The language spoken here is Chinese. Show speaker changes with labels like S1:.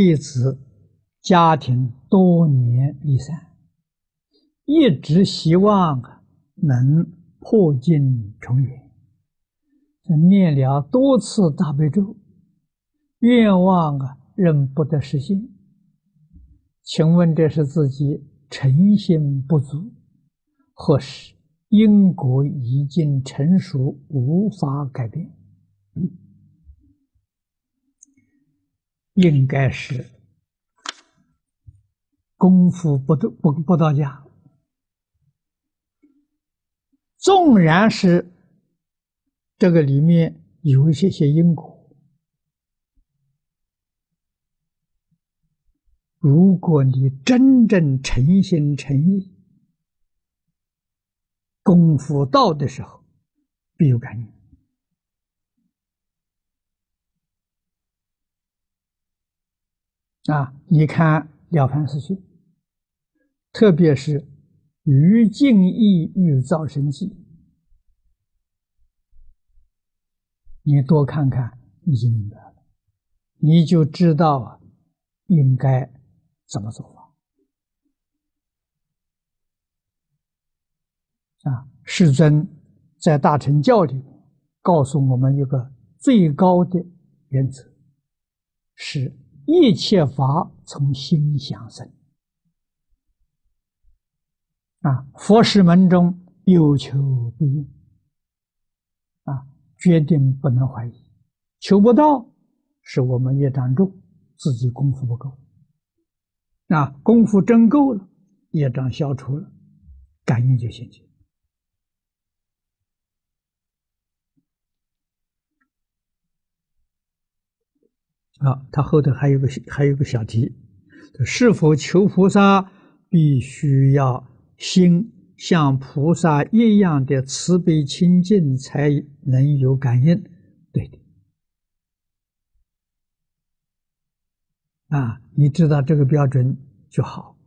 S1: 弟子家庭多年离散，一直希望能破镜重圆。念了多次大悲咒，愿望啊仍不得实现。请问这是自己诚心不足，或是因果已经成熟，无法改变？应该是功夫不到不不到家，纵然是。这个里面有一些些因果，如果你真正诚心诚意，功夫到的时候，必有感应。啊，你看《了凡四训》，特别是于净意欲造生记。你多看看，你就明白了，你就知道，应该怎么做法啊？世尊在大乘教里告诉我们一个最高的原则，是一切法从心想生啊。佛事门中有求必应啊。决定不能怀疑，求不到是我们业障重，自己功夫不够。那功夫真够了，业障消除了，感应就现前。啊，他后头还有个还有个小题：是否求菩萨必须要心？像菩萨一样的慈悲清净，才能有感应。对的，啊，你知道这个标准就好。